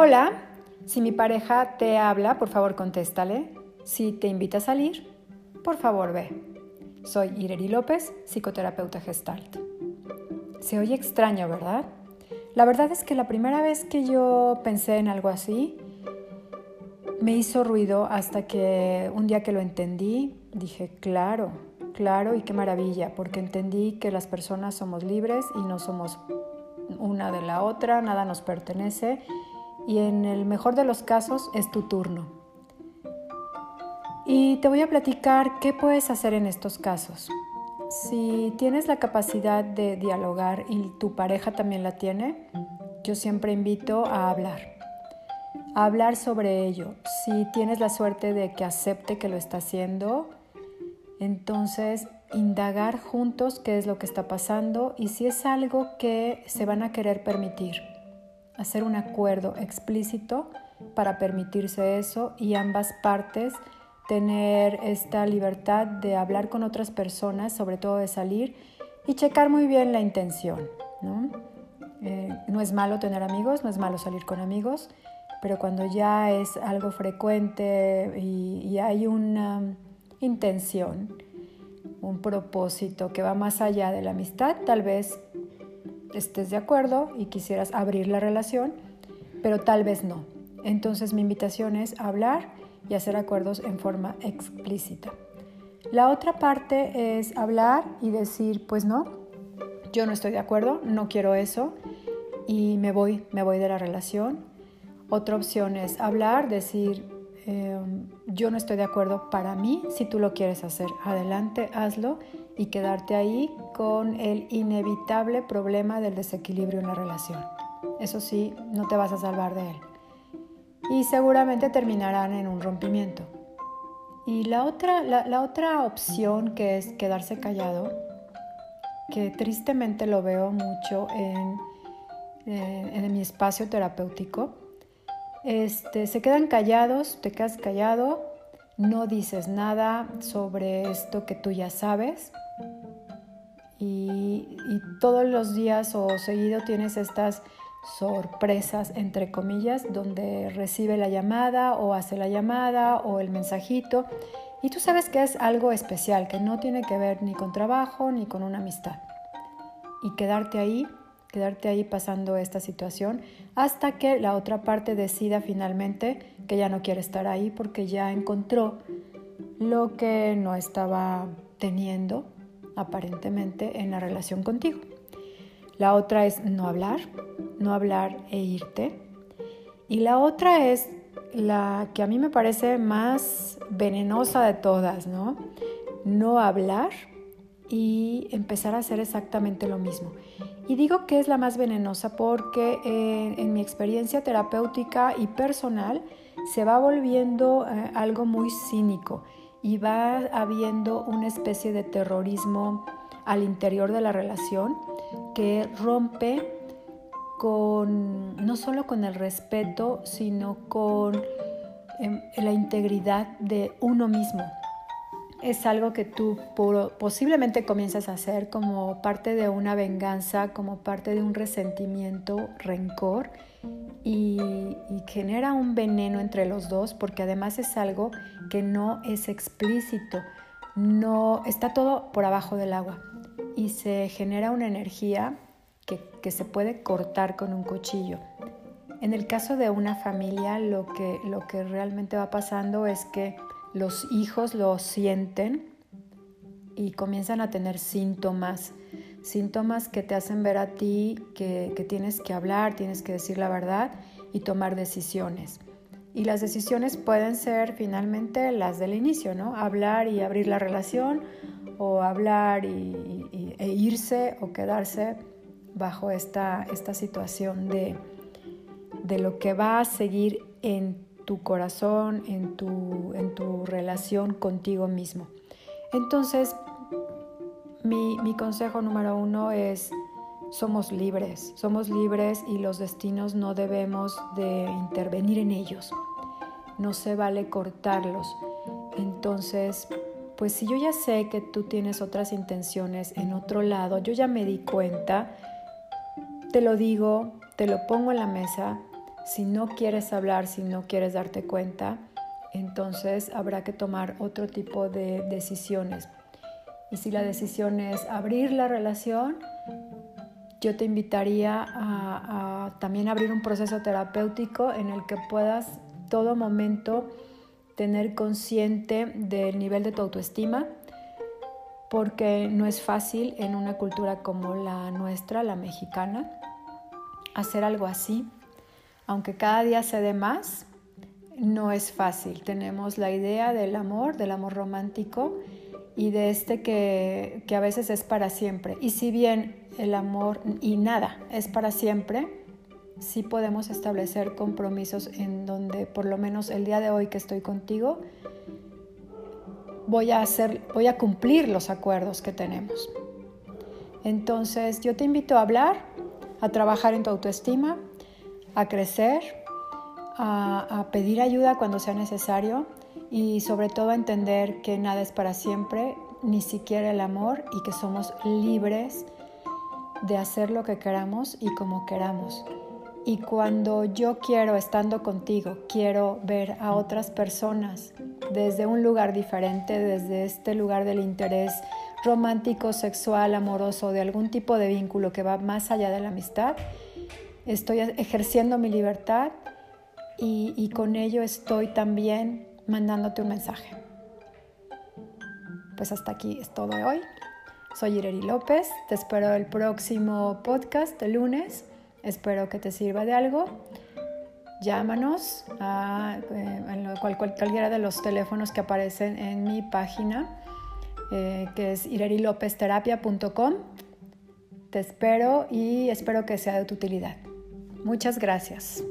Hola, si mi pareja te habla, por favor contéstale. Si te invita a salir, por favor ve. Soy Ireri López, psicoterapeuta gestalt. Se oye extraño, ¿verdad? La verdad es que la primera vez que yo pensé en algo así, me hizo ruido hasta que un día que lo entendí, dije, claro, claro y qué maravilla, porque entendí que las personas somos libres y no somos una de la otra, nada nos pertenece y en el mejor de los casos es tu turno. Y te voy a platicar qué puedes hacer en estos casos. Si tienes la capacidad de dialogar y tu pareja también la tiene, yo siempre invito a hablar. A hablar sobre ello. Si tienes la suerte de que acepte que lo está haciendo, entonces indagar juntos qué es lo que está pasando y si es algo que se van a querer permitir hacer un acuerdo explícito para permitirse eso y ambas partes tener esta libertad de hablar con otras personas, sobre todo de salir y checar muy bien la intención. ¿no? Eh, no es malo tener amigos, no es malo salir con amigos, pero cuando ya es algo frecuente y, y hay una intención, un propósito que va más allá de la amistad, tal vez estés de acuerdo y quisieras abrir la relación, pero tal vez no. Entonces mi invitación es hablar y hacer acuerdos en forma explícita. La otra parte es hablar y decir, pues no, yo no estoy de acuerdo, no quiero eso y me voy, me voy de la relación. Otra opción es hablar, decir, em, yo no estoy de acuerdo para mí, si tú lo quieres hacer, adelante, hazlo y quedarte ahí con el inevitable problema del desequilibrio en la relación. Eso sí, no te vas a salvar de él. Y seguramente terminarán en un rompimiento. Y la otra, la, otra opción que es quedarse callado, que tristemente lo veo mucho en, eh, en mi espacio terapéutico, este, se quedan callados, te quedas callado, no dices nada sobre esto que tú ya sabes, y, todos los días o seguido tienes estas sorpresas, entre comillas, donde recibe la llamada o hace la llamada o el mensajito y tú sabes que es algo especial, que no tiene que ver ni con trabajo ni con una amistad. Y quedarte ahí, quedarte ahí pasando esta situación hasta que la otra parte decida finalmente que ya no quiere estar ahí porque ya encontró lo que no estaba teniendo aparentemente en la relación contigo. La otra es no hablar, no hablar e irte. Y la otra es la que a mí me parece más venenosa de todas, ¿no? No hablar y empezar a hacer exactamente lo mismo. Y digo que es la más venenosa porque eh, en mi experiencia terapéutica y personal se va volviendo eh, algo muy cínico y va habiendo una especie de terrorismo al interior de la relación que rompe con no solo con el respeto, sino con em, la integridad de uno mismo. Es algo que tú posiblemente comienzas a hacer como parte de una venganza, como parte de un resentimiento, rencor, y, genera un veneno entre los dos porque además es algo que no es explícito, no está todo por abajo del agua y se genera una energía que, que se puede cortar con un cuchillo. En el caso de una familia lo que, lo que realmente va pasando es que los hijos lo sienten y comienzan a tener síntomas síntomas que te hacen ver a ti que, tienes que hablar, tienes que decir la verdad y tomar decisiones. Y las decisiones pueden ser finalmente las del inicio, ¿no? Hablar y abrir la relación o hablar y, e irse o quedarse bajo esta, esta situación de, de, lo que va a seguir en tu corazón, en tu, en tu relación contigo mismo. Entonces, mi, consejo número uno es, somos libres, somos libres y los destinos no debemos de intervenir en ellos. No se vale cortarlos. Entonces, pues si yo ya sé que tú tienes otras intenciones en otro lado, yo ya me di cuenta, te lo digo, te lo pongo en la mesa. Si no quieres hablar, si no quieres darte cuenta, entonces habrá que tomar otro tipo de decisiones. Y si la decisión es abrir la relación, yo te invitaría a, también abrir un proceso terapéutico en el que puedas todo momento tener consciente del nivel de tu autoestima, porque no es fácil en una cultura como la nuestra, la mexicana, hacer algo así. Aunque cada día se dé más, no es fácil. Tenemos la idea del amor, del amor romántico y de este que, que a veces es para siempre. Y si bien el amor y nada es para siempre, sí podemos establecer compromisos en donde por lo menos el día de hoy que estoy contigo, voy a hacer, voy a cumplir los acuerdos que tenemos. Entonces, yo te invito a hablar, a trabajar en tu autoestima, a crecer, a, a pedir ayuda cuando sea necesario y sobre todo entender que nada es para siempre, ni siquiera el amor y que somos libres de hacer lo que queramos y como queramos. Y cuando yo quiero, estando contigo, quiero ver a otras personas desde un lugar diferente, desde este lugar del interés romántico, sexual, amoroso, de algún tipo de vínculo que va más allá de la amistad, estoy ejerciendo mi libertad y con ello estoy también mandándote un mensaje. Pues hasta aquí es todo de hoy. Soy Ireri López, te espero el próximo podcast de lunes, espero que te sirva de algo. Llámanos a eh, cualquiera de los teléfonos que aparecen en mi página, eh, que es irerilopezterapia.com. Te espero y espero que sea de tu utilidad. Muchas gracias.